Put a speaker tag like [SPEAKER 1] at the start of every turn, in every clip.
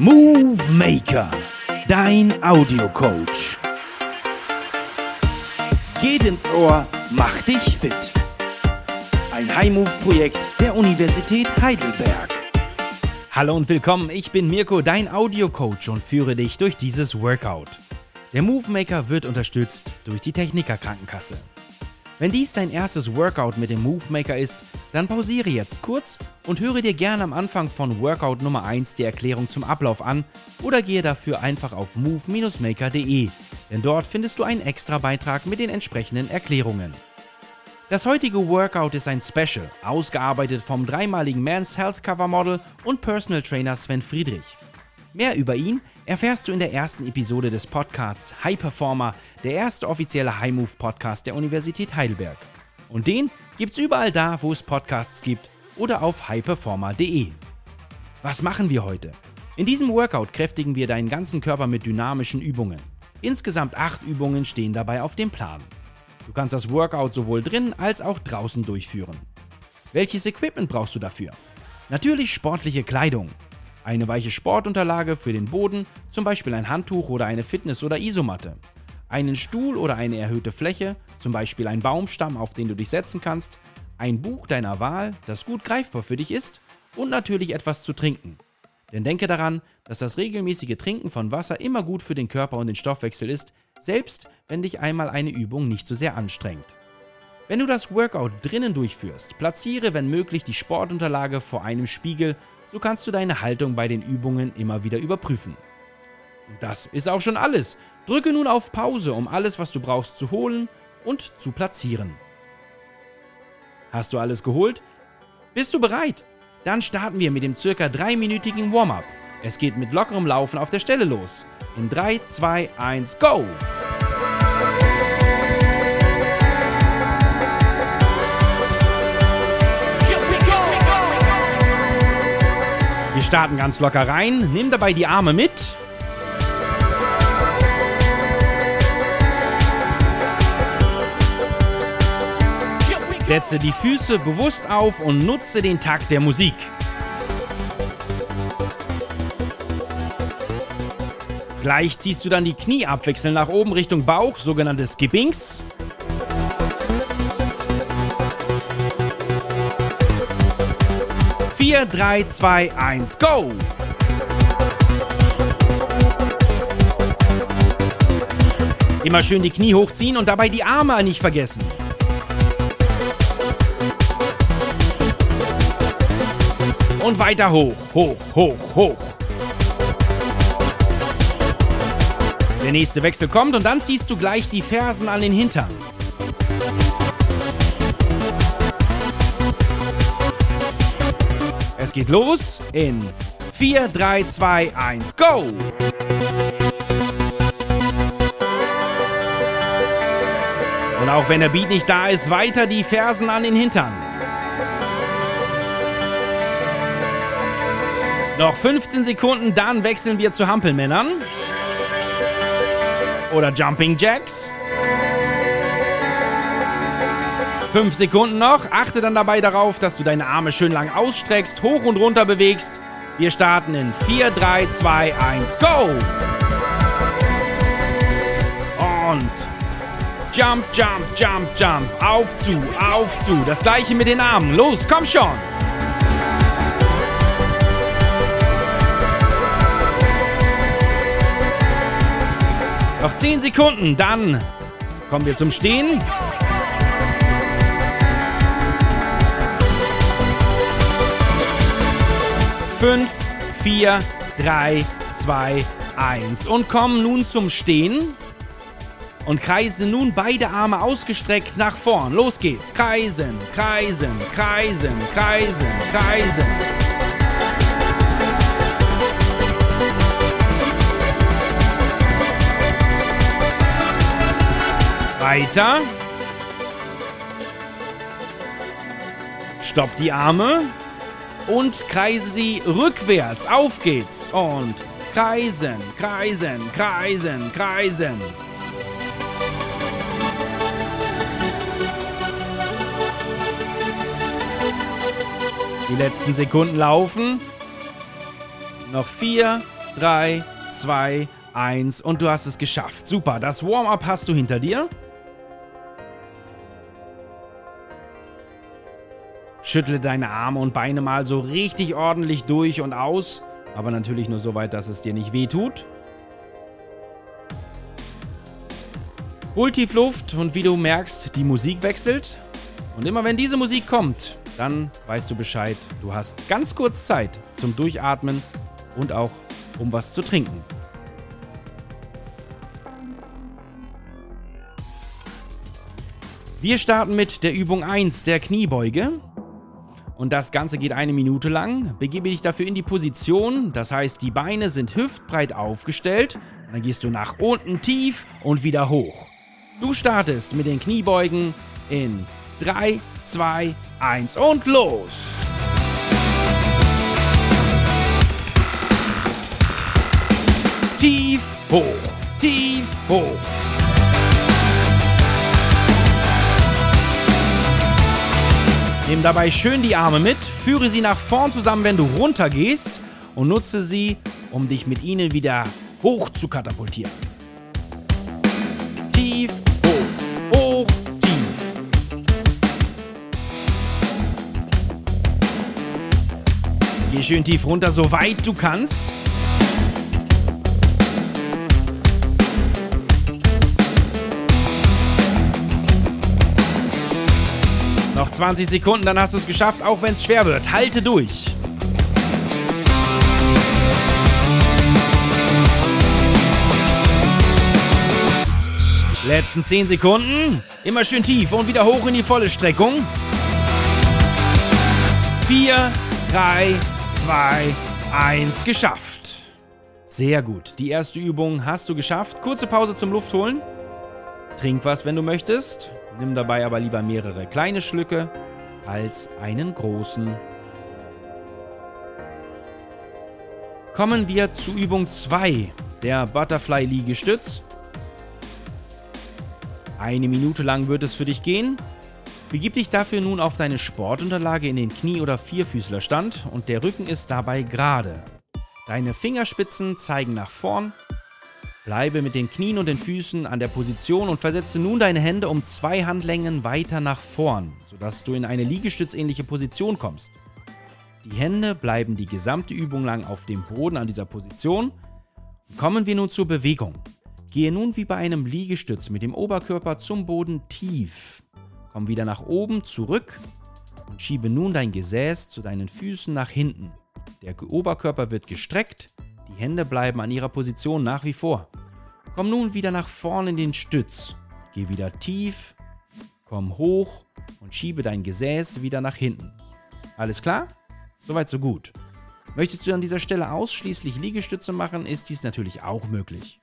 [SPEAKER 1] Movie Maker, dein Audiocoach. Geht ins Ohr, mach dich fit. Ein High-Move-Projekt der Universität Heidelberg.
[SPEAKER 2] Hallo und willkommen, ich bin Mirko, dein Audiocoach und führe dich durch dieses Workout. Der Movie Maker wird unterstützt durch die Techniker Krankenkasse. Wenn dies dein erstes Workout mit dem Movie Maker ist, dann pausiere jetzt kurz und höre dir gerne am Anfang von Workout Nummer 1 die Erklärung zum Ablauf an oder gehe dafür einfach auf move-maker.de, denn dort findest du einen extra Beitrag mit den entsprechenden Erklärungen. Das heutige Workout ist ein Special, ausgearbeitet vom dreimaligen Men's Health Cover Model und Personal Trainer Sven Friedrich. Mehr über ihn erfährst du in der ersten Episode des Podcasts High Performer, der erste offizielle High Move Podcast der Universität Heidelberg. Und den gibt's überall da, wo es Podcasts gibt oder auf highperformer.de. Was machen wir heute? In diesem Workout kräftigen wir deinen ganzen Körper mit dynamischen Übungen. Insgesamt acht Übungen stehen dabei auf dem Plan. Du kannst das Workout sowohl drin als auch draußen durchführen. Welches Equipment brauchst du dafür? Natürlich sportliche Kleidung, eine weiche Sportunterlage für den Boden, zum Beispiel ein Handtuch oder eine Fitness- oder Isomatte, einen Stuhl oder eine erhöhte Fläche, zum Beispiel ein Baumstamm, auf den du dich setzen kannst, ein Buch deiner Wahl, das gut greifbar für dich ist und natürlich etwas zu trinken. Denn denke daran, dass das regelmäßige Trinken von Wasser immer gut für den Körper und den Stoffwechsel ist, selbst wenn dich einmal eine Übung nicht so sehr anstrengt. Wenn du das Workout drinnen durchführst, platziere wenn möglich die Sportunterlage vor einem Spiegel, so kannst du deine Haltung bei den Übungen immer wieder überprüfen. Und das ist auch schon alles. Drücke nun auf Pause, um alles, was du brauchst, zu holen und zu platzieren. Hast du alles geholt? Bist du bereit? Dann starten wir mit dem circa dreiminütigen Warm-up. Es geht mit lockerem Laufen auf der Stelle los. In 3, 2, 1, go! Wir starten ganz locker rein, nimm dabei die Arme mit. Setze die Füße bewusst auf und nutze den Takt der Musik. Gleich ziehst du dann die Knie abwechselnd nach oben Richtung Bauch, sogenannte Skippings. Vier, drei, zwei, eins, go! Immer schön die Knie hochziehen und dabei die Arme nicht vergessen. Und weiter hoch, hoch, hoch, hoch. Der nächste Wechsel kommt und dann ziehst du gleich die Fersen an den Hintern. Es geht los in 4, 3, 2, 1, go! Und auch wenn der Beat nicht da ist, weiter die Fersen an den Hintern. Noch 15 Sekunden, dann wechseln wir zu Hampelmännern. Oder Jumping Jacks. 5 Sekunden noch. Achte dann dabei darauf, dass du deine Arme schön lang ausstreckst, hoch und runter bewegst. Wir starten in 4, 3, 2, 1, go! Und Jump, Jump, Jump, Jump. Auf zu, auf zu. Das gleiche mit den Armen. Los, komm schon! Noch 10 Sekunden, dann kommen wir zum Stehen. Fünf, vier, drei, zwei, eins. Und kommen nun zum Stehen. Und kreise nun beide Arme ausgestreckt nach vorn. Los geht's. Kreisen, kreisen, kreisen, kreisen, kreisen. Weiter. Stopp die Arme und kreise sie rückwärts. Auf geht's. Und kreisen, kreisen, kreisen, kreisen. Die letzten Sekunden laufen. Noch vier, 3, 2, 1 und du hast es geschafft. Super, das Warm-up hast du hinter dir. Schüttle deine Arme und Beine mal so richtig ordentlich durch und aus, aber natürlich nur so weit, dass es dir nicht weh tut. Hol tief Luft und wie du merkst, die Musik wechselt. Und immer wenn diese Musik kommt, dann weißt du Bescheid. Du hast ganz kurz Zeit zum Durchatmen und auch um was zu trinken. Wir starten mit der Übung 1 der Kniebeuge. Und das Ganze geht eine Minute lang. Begebe dich dafür in die Position, das heißt, die Beine sind hüftbreit aufgestellt. Und dann gehst du nach unten tief und wieder hoch. Du startest mit den Kniebeugen in 3, 2, 1 und los! Tief, hoch, tief, hoch. Nimm dabei schön die Arme mit, führe sie nach vorn zusammen, wenn du runter gehst und nutze sie, um dich mit ihnen wieder hoch zu katapultieren. Tief, hoch, hoch, tief. Geh schön tief runter, so weit du kannst. 20 Sekunden, dann hast du es geschafft, auch wenn es schwer wird. Halte durch. Letzten 10 Sekunden. Immer schön tief und wieder hoch in die volle Streckung. 4, 3, 2, 1. Geschafft. Sehr gut. Die erste Übung hast du geschafft. Kurze Pause zum Luftholen. Trink was, wenn du möchtest. Nimm dabei aber lieber mehrere kleine Schlücke als einen großen. Kommen wir zu Übung 2, der Butterfly Liegestütz. Eine Minute lang wird es für dich gehen. Begib dich dafür nun auf deine Sportunterlage in den Knie- oder Vierfüßlerstand und der Rücken ist dabei gerade. Deine Fingerspitzen zeigen nach vorn Bleibe mit den Knien und den Füßen an der Position und versetze nun deine Hände um zwei Handlängen weiter nach vorn, sodass du in eine liegestützähnliche Position kommst. Die Hände bleiben die gesamte Übung lang auf dem Boden an dieser Position. Kommen wir nun zur Bewegung. Gehe nun wie bei einem Liegestütz mit dem Oberkörper zum Boden tief. Komm wieder nach oben zurück und schiebe nun dein Gesäß zu deinen Füßen nach hinten. Der Oberkörper wird gestreckt, die Hände bleiben an ihrer Position nach wie vor. Komm nun wieder nach vorne in den Stütz. Geh wieder tief, komm hoch und schiebe dein Gesäß wieder nach hinten. Alles klar? Soweit so gut. Möchtest du an dieser Stelle ausschließlich Liegestütze machen, ist dies natürlich auch möglich.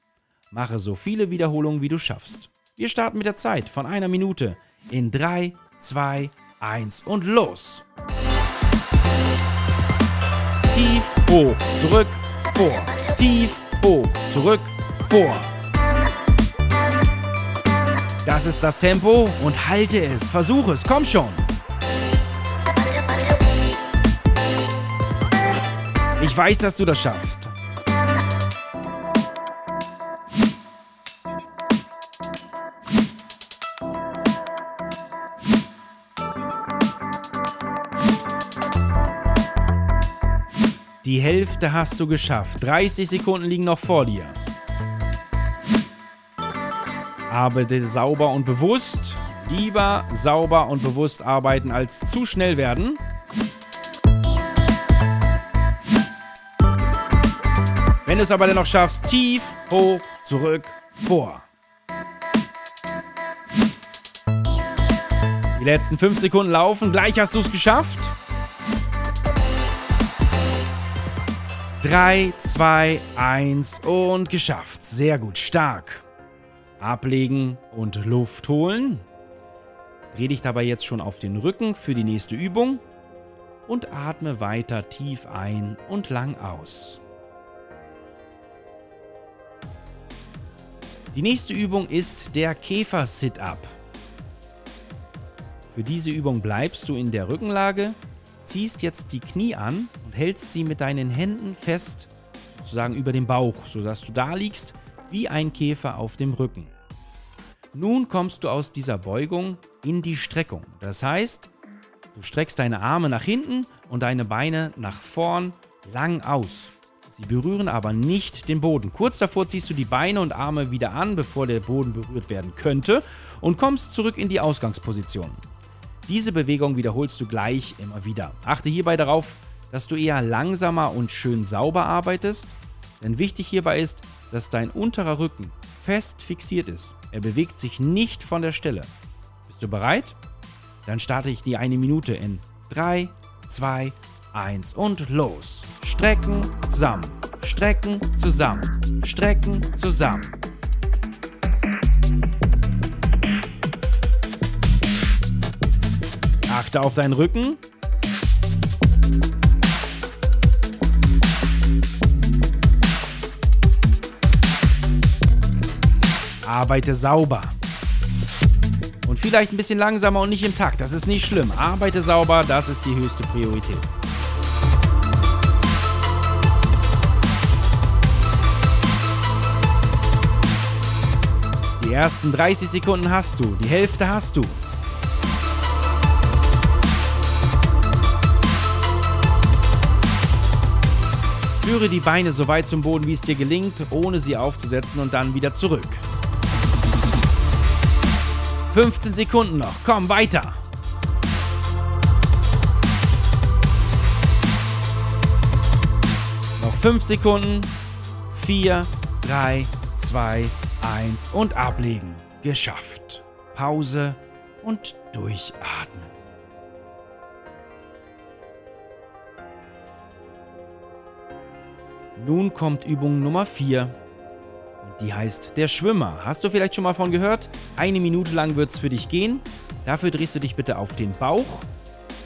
[SPEAKER 2] Mache so viele Wiederholungen, wie du schaffst. Wir starten mit der Zeit von einer Minute in 3, 2, 1 und los! Tief, hoch, zurück, vor. Tief, hoch, zurück, vor. Das ist das Tempo und halte es. Versuche es. Komm schon. Ich weiß, dass du das schaffst. Die Hälfte hast du geschafft. 30 Sekunden liegen noch vor dir. Arbeite sauber und bewusst. Lieber sauber und bewusst arbeiten als zu schnell werden. Wenn du es aber dennoch schaffst, tief, hoch, zurück, vor. Die letzten 5 Sekunden laufen. Gleich hast du es geschafft. 3, 2, 1 und geschafft. Sehr gut, stark. Ablegen und Luft holen. Dreh dich dabei jetzt schon auf den Rücken für die nächste Übung und atme weiter tief ein und lang aus. Die nächste Übung ist der Käfer-Sit-Up. Für diese Übung bleibst du in der Rückenlage, ziehst jetzt die Knie an und hältst sie mit deinen Händen fest sozusagen über dem Bauch, sodass du da liegst wie ein Käfer auf dem Rücken. Nun kommst du aus dieser Beugung in die Streckung. Das heißt, du streckst deine Arme nach hinten und deine Beine nach vorn lang aus. Sie berühren aber nicht den Boden. Kurz davor ziehst du die Beine und Arme wieder an, bevor der Boden berührt werden könnte und kommst zurück in die Ausgangsposition. Diese Bewegung wiederholst du gleich immer wieder. Achte hierbei darauf, dass du eher langsamer und schön sauber arbeitest, denn wichtig hierbei ist, dass dein unterer Rücken fest fixiert ist. Er bewegt sich nicht von der Stelle. Bist du bereit? Dann starte ich die eine Minute in 3, 2, 1 und los. Strecken zusammen, strecken zusammen, strecken zusammen. Achte auf deinen Rücken. Arbeite sauber. Und vielleicht ein bisschen langsamer und nicht im Takt. Das ist nicht schlimm. Arbeite sauber, das ist die höchste Priorität. Die ersten 30 Sekunden hast du, die Hälfte hast du. Führe die Beine so weit zum Boden, wie es dir gelingt, ohne sie aufzusetzen und dann wieder zurück. 15 Sekunden noch, komm weiter. Noch 5 Sekunden. 4, 3, 2, 1 und ablegen. Geschafft. Pause und durchatmen. Nun kommt Übung Nummer 4. Und die heißt der Schwimmer. Hast du vielleicht schon mal von gehört? Eine Minute lang wird es für dich gehen. Dafür drehst du dich bitte auf den Bauch.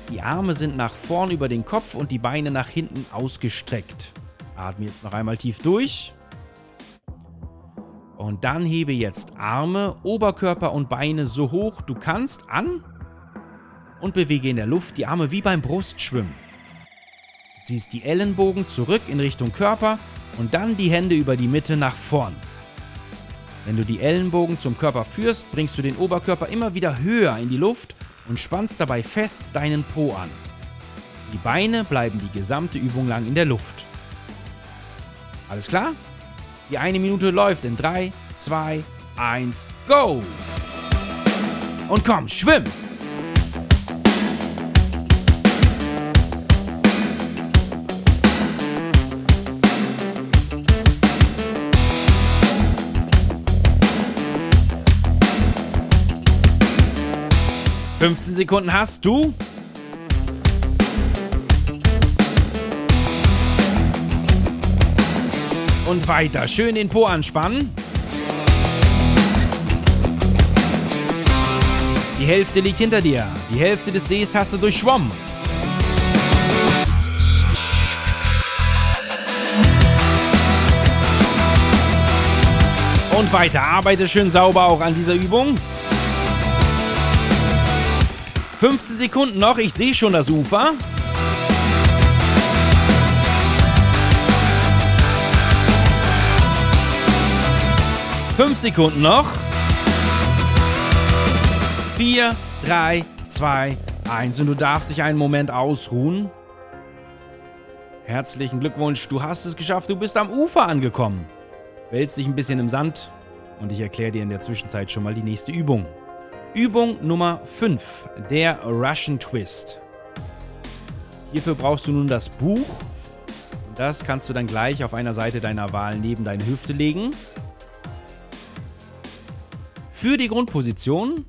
[SPEAKER 2] Die Arme sind nach vorn über den Kopf und die Beine nach hinten ausgestreckt. Atme jetzt noch einmal tief durch. Und dann hebe jetzt Arme, Oberkörper und Beine so hoch du kannst an und bewege in der Luft die Arme wie beim Brustschwimmen. Ziehst die Ellenbogen zurück in Richtung Körper und dann die Hände über die Mitte nach vorn. Wenn du die Ellenbogen zum Körper führst, bringst du den Oberkörper immer wieder höher in die Luft und spannst dabei fest deinen Po an. Die Beine bleiben die gesamte Übung lang in der Luft. Alles klar? Die eine Minute läuft in 3, 2, 1, go! Und komm, schwimm! Fünfzehn Sekunden hast du. Und weiter. Schön den Po anspannen. Die Hälfte liegt hinter dir. Die Hälfte des Sees hast du durchschwommen. Und weiter. Arbeite schön sauber auch an dieser Übung. 15 Sekunden noch. Ich sehe schon das Ufer. Fünf Sekunden noch. Vier, drei, zwei, eins. Und du darfst dich einen Moment ausruhen. Herzlichen Glückwunsch, du hast es geschafft, du bist am Ufer angekommen. Wälzt dich ein bisschen im Sand und ich erkläre dir in der Zwischenzeit schon mal die nächste Übung. Übung Nummer 5, der Russian Twist. Hierfür brauchst du nun das Buch. Das kannst du dann gleich auf einer Seite deiner Wahl neben deine Hüfte legen. Für die Grundposition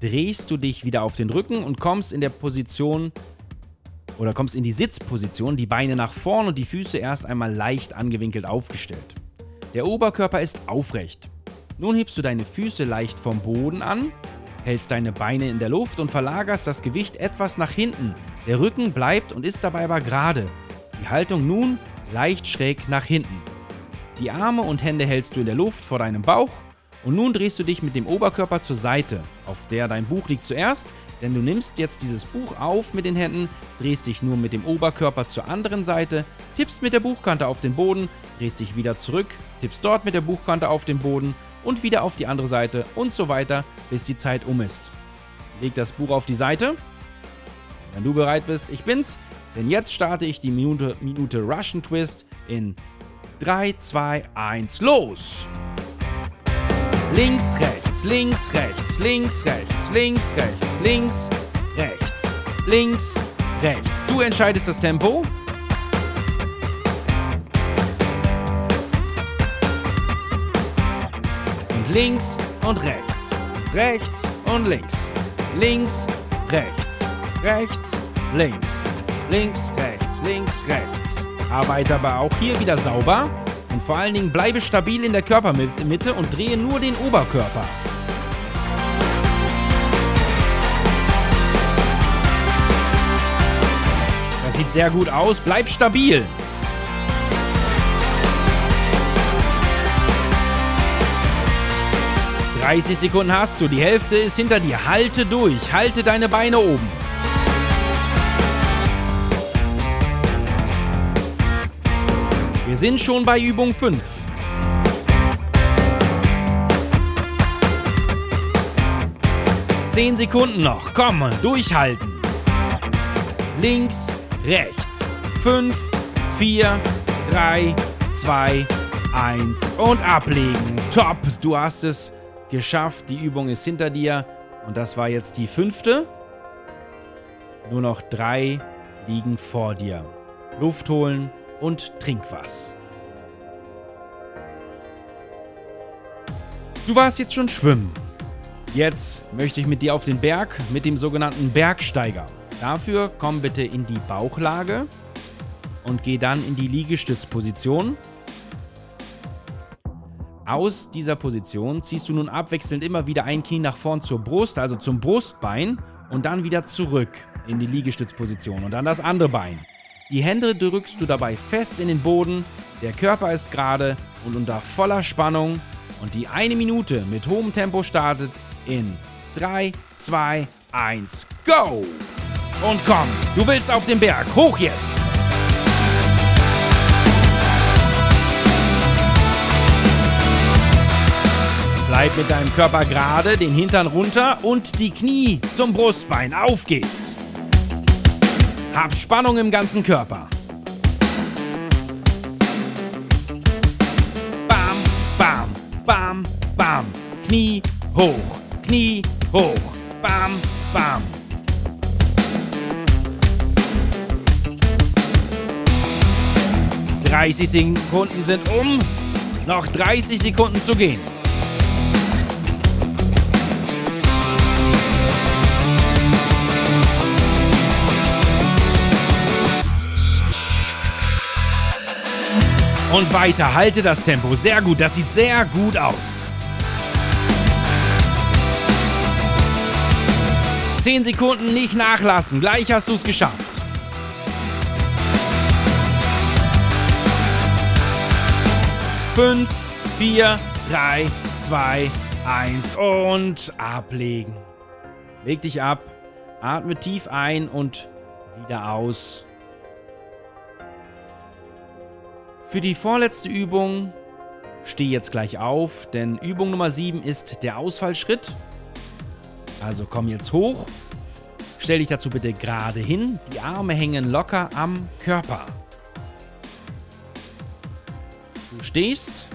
[SPEAKER 2] drehst du dich wieder auf den Rücken und kommst in der Position oder kommst in die Sitzposition, die Beine nach vorn und die Füße erst einmal leicht angewinkelt aufgestellt. Der Oberkörper ist aufrecht. Nun hebst du deine Füße leicht vom Boden an, hältst deine Beine in der Luft und verlagerst das Gewicht etwas nach hinten. Der Rücken bleibt und ist dabei aber gerade. Die Haltung nun leicht schräg nach hinten. Die Arme und Hände hältst du in der Luft vor deinem Bauch und nun drehst du dich mit dem Oberkörper zur Seite, auf der dein Buch liegt zuerst, denn du nimmst jetzt dieses Buch auf mit den Händen, drehst dich nur mit dem Oberkörper zur anderen Seite, tippst mit der Buchkante auf den Boden, drehst dich wieder zurück, tippst dort mit der Buchkante auf den Boden und wieder auf die andere Seite und so weiter, bis die Zeit um ist. Leg das Buch auf die Seite. Wenn du bereit bist, ich bin's, denn jetzt starte ich die Minute, Minute Russian Twist in 3, 2, 1, los! Links, rechts, links, rechts, links, rechts, links, rechts, links, rechts, links, rechts. Du entscheidest das Tempo. Links und rechts, rechts und links, links, rechts, rechts, links, links, rechts, links, rechts. Arbeite aber auch hier wieder sauber. Und vor allen Dingen bleibe stabil in der Körpermitte und drehe nur den Oberkörper. Das sieht sehr gut aus. Bleib stabil. ...30 Sekunden hast du, die Hälfte ist hinter dir. Halte durch, halte deine Beine oben. Wir sind schon bei Übung 5. Zehn Sekunden noch. Komm, durchhalten. Links, rechts. 5, 4, 3, 2, 1 und ablegen. Top, du hast es geschafft. Die Übung ist hinter dir. Und das war jetzt die fünfte. Nur noch drei liegen vor dir. Luft holen und trink was. Du warst jetzt schon schwimmen. Jetzt möchte ich mit dir auf den Berg mit dem sogenannten Bergsteiger. Dafür komm bitte in die Bauchlage und geh dann in die Liegestützposition. Aus dieser Position ziehst du nun abwechselnd immer wieder ein Knie nach vorn zur Brust, also zum Brustbein und dann wieder zurück in die Liegestützposition und dann das andere Bein. Die Hände drückst du dabei fest in den Boden, der Körper ist gerade und unter voller Spannung und die eine Minute mit hohem Tempo startet in 3, 2, 1, go! Und komm, du willst auf den Berg, hoch jetzt! Bleib mit deinem Körper gerade, den Hintern runter und die Knie zum Brustbein. Auf geht's! Hab Spannung im ganzen Körper. Bam, bam, bam, bam. Knie hoch, Knie hoch. Bam, bam. Dreißig Sekunden sind um. Noch 30 Sekunden zu gehen. Und weiter, halte das Tempo. Sehr gut, das sieht sehr gut aus. 10 Sekunden nicht nachlassen, gleich hast du es geschafft. Fünf, vier, drei, zwei, eins und ablegen. Leg dich ab, atme tief ein und wieder aus. Für die vorletzte Übung steh jetzt gleich auf, denn Übung Nummer 7 ist der Ausfallschritt. Also komm jetzt hoch, stell dich dazu bitte gerade hin, die Arme hängen locker am Körper. Du stehst,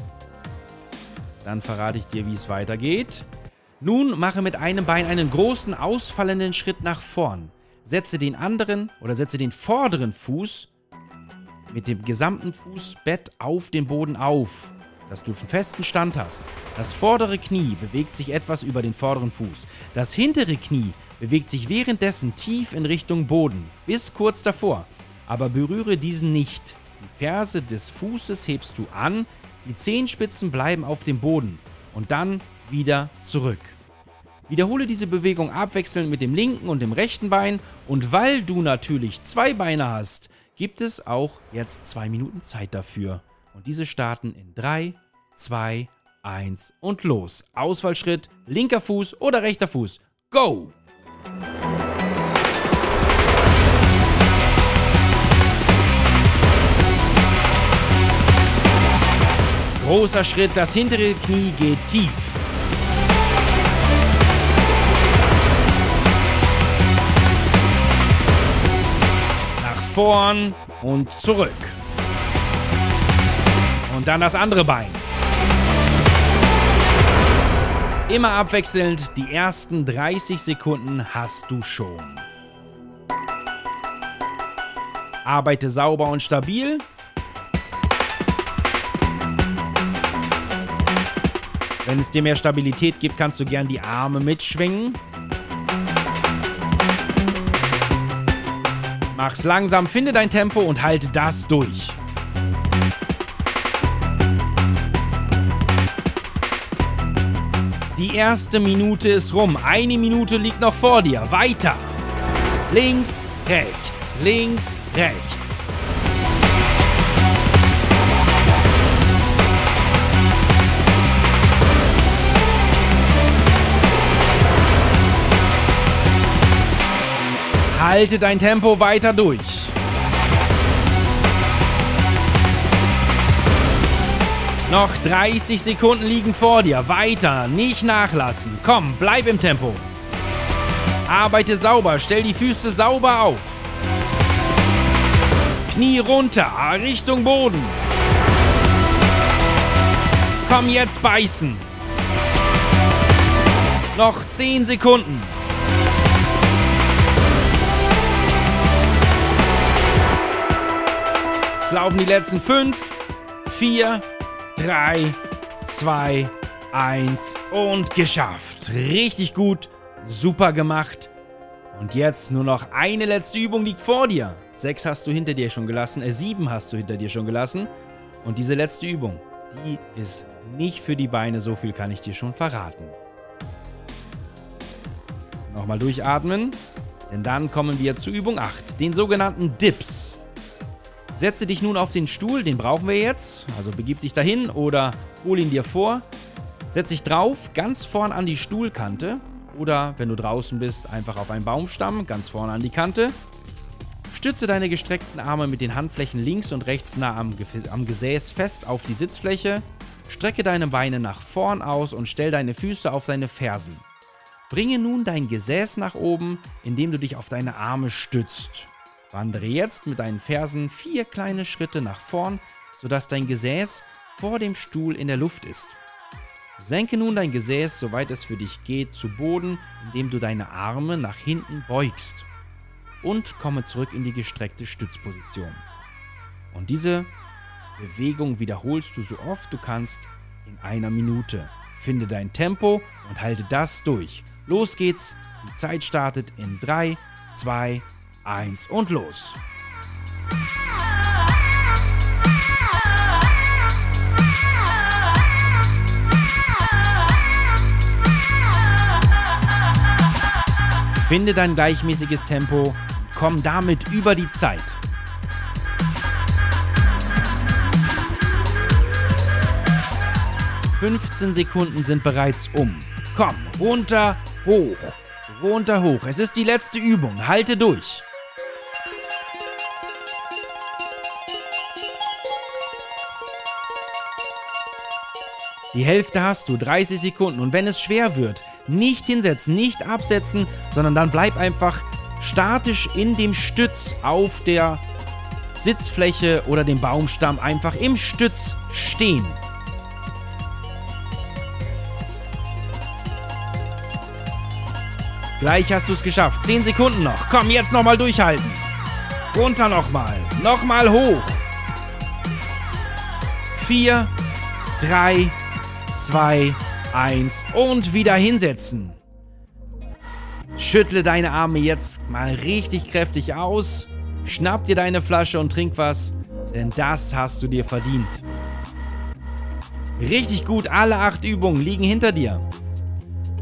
[SPEAKER 2] dann verrate ich dir, wie es weitergeht. Nun mache mit einem Bein einen großen ausfallenden Schritt nach vorn. Setze den anderen oder setze den vorderen Fuß mit dem gesamten Fußbett auf den Boden auf, dass du einen festen Stand hast. Das vordere Knie bewegt sich etwas über den vorderen Fuß. Das hintere Knie bewegt sich währenddessen tief in Richtung Boden, bis kurz davor. Aber berühre diesen nicht. Die Ferse des Fußes hebst du an, die Zehenspitzen bleiben auf dem Boden und dann wieder zurück. Wiederhole diese Bewegung abwechselnd mit dem linken und dem rechten Bein und weil du natürlich zwei Beine hast, gibt es auch jetzt zwei Minuten Zeit dafür. Und diese starten in 3, 2, 1 und los. Ausfallschritt, linker Fuß oder rechter Fuß. Go! Großer Schritt, das hintere Knie geht tief. Vorn und zurück. Und dann das andere Bein. Immer abwechselnd, die ersten 30 Sekunden hast du schon. Arbeite sauber und stabil. Wenn es dir mehr Stabilität gibt, kannst du gern die Arme mitschwingen. Mach's langsam, finde dein Tempo und halte das durch. Die erste Minute ist rum. Eine Minute liegt noch vor dir. Weiter. Links, rechts, links, rechts. Halte dein Tempo weiter durch. Noch 30 Sekunden liegen vor dir. Weiter, nicht nachlassen. Komm, bleib im Tempo. Arbeite sauber, stell die Füße sauber auf. Knie runter, Richtung Boden. Komm jetzt beißen. Noch 10 Sekunden. Es laufen die letzten 5, 4, 3, 2, 1 und geschafft. Richtig gut, super gemacht. Und jetzt nur noch eine letzte Übung liegt vor dir. Sechs hast du hinter dir schon gelassen, äh, sieben hast du hinter dir schon gelassen. Und diese letzte Übung, die ist nicht für die Beine, so viel kann ich dir schon verraten. Nochmal durchatmen, denn dann kommen wir zu Übung 8, den sogenannten Dips. Setze dich nun auf den Stuhl, den brauchen wir jetzt. Also begib dich dahin oder hol ihn dir vor. Setz dich drauf, ganz vorn an die Stuhlkante. Oder wenn du draußen bist, einfach auf einen Baumstamm, ganz vorne an die Kante. Stütze deine gestreckten Arme mit den Handflächen links und rechts nah am, am Gesäß fest auf die Sitzfläche. Strecke deine Beine nach vorn aus und stell deine Füße auf deine Fersen. Bringe nun dein Gesäß nach oben, indem du dich auf deine Arme stützt. Wandere jetzt mit deinen Fersen vier kleine Schritte nach vorn, sodass dein Gesäß vor dem Stuhl in der Luft ist. Senke nun dein Gesäß, soweit es für dich geht, zu Boden, indem du deine Arme nach hinten beugst. Und komme zurück in die gestreckte Stützposition. Und diese Bewegung wiederholst du so oft du kannst in einer Minute. Finde dein Tempo und halte das durch. Los geht's. Die Zeit startet in 3, 2, 1 eins und los. Finde dein gleichmäßiges Tempo, komm damit über die Zeit. Fünfzehn Sekunden sind bereits um. Komm, runter, hoch, runter, hoch. Es ist die letzte Übung. Halte durch. Die Hälfte hast du, 30 Sekunden. Und wenn es schwer wird, nicht hinsetzen, nicht absetzen, sondern dann bleib einfach statisch in dem Stütz auf der Sitzfläche oder dem Baumstamm einfach im Stütz stehen. Gleich hast du es geschafft. 10 Sekunden noch. Komm, jetzt nochmal durchhalten. Runter nochmal. Nochmal hoch. 4, 3, 2, 1 und wieder hinsetzen. Schüttle deine Arme jetzt mal richtig kräftig aus, schnapp dir deine Flasche und trink was, denn das hast du dir verdient. Richtig gut, alle acht Übungen liegen hinter dir.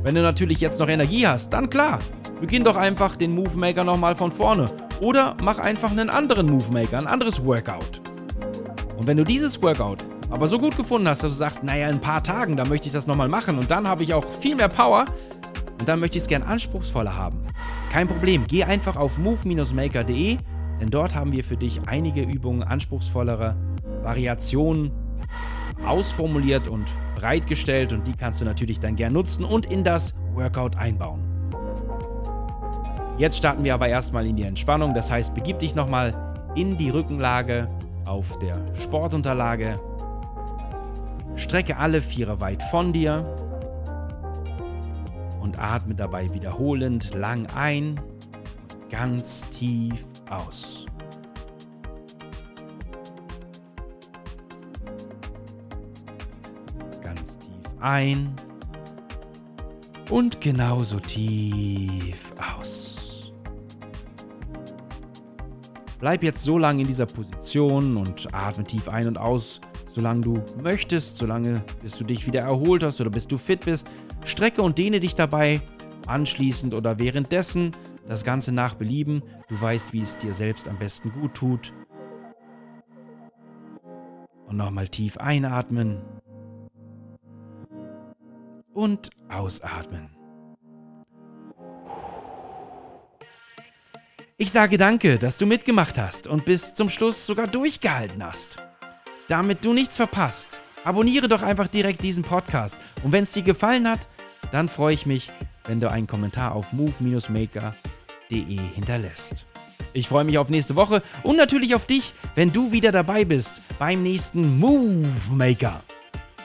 [SPEAKER 2] Wenn du natürlich jetzt noch Energie hast, dann klar, beginn doch einfach den Move Maker nochmal von vorne oder mach einfach einen anderen Move Maker, ein anderes Workout. Und wenn du dieses Workout aber so gut gefunden hast, dass du sagst, naja, in ein paar Tagen, da möchte ich das nochmal machen und dann habe ich auch viel mehr Power und dann möchte ich es gern anspruchsvoller haben. Kein Problem, geh einfach auf move-maker.de, denn dort haben wir für dich einige Übungen, anspruchsvollere Variationen ausformuliert und bereitgestellt und die kannst du natürlich dann gern nutzen und in das Workout einbauen. Jetzt starten wir aber erstmal in die Entspannung, das heißt, begib dich nochmal in die Rückenlage auf der Sportunterlage. Strecke alle Viere weit von dir und atme dabei wiederholend lang ein, ganz tief aus. Ganz tief ein und genauso tief aus. Bleib jetzt so lange in dieser Position und atme tief ein und aus, solange du möchtest, solange bis du dich wieder erholt hast oder bis du fit bist. Strecke und dehne dich dabei anschließend oder währenddessen das Ganze nach Belieben. Du weißt, wie es dir selbst am besten gut tut. Und nochmal tief einatmen und ausatmen. Ich sage danke, dass du mitgemacht hast und bis zum Schluss sogar durchgehalten hast. Damit du nichts verpasst, abonniere doch einfach direkt diesen Podcast. Und wenn es dir gefallen hat, dann freue ich mich, wenn du einen Kommentar auf move-maker.de hinterlässt. Ich freue mich auf nächste Woche und natürlich auf dich, wenn du wieder dabei bist beim nächsten Move Maker.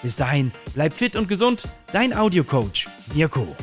[SPEAKER 2] Bis dahin, bleib fit und gesund, dein Audiocoach Mirko.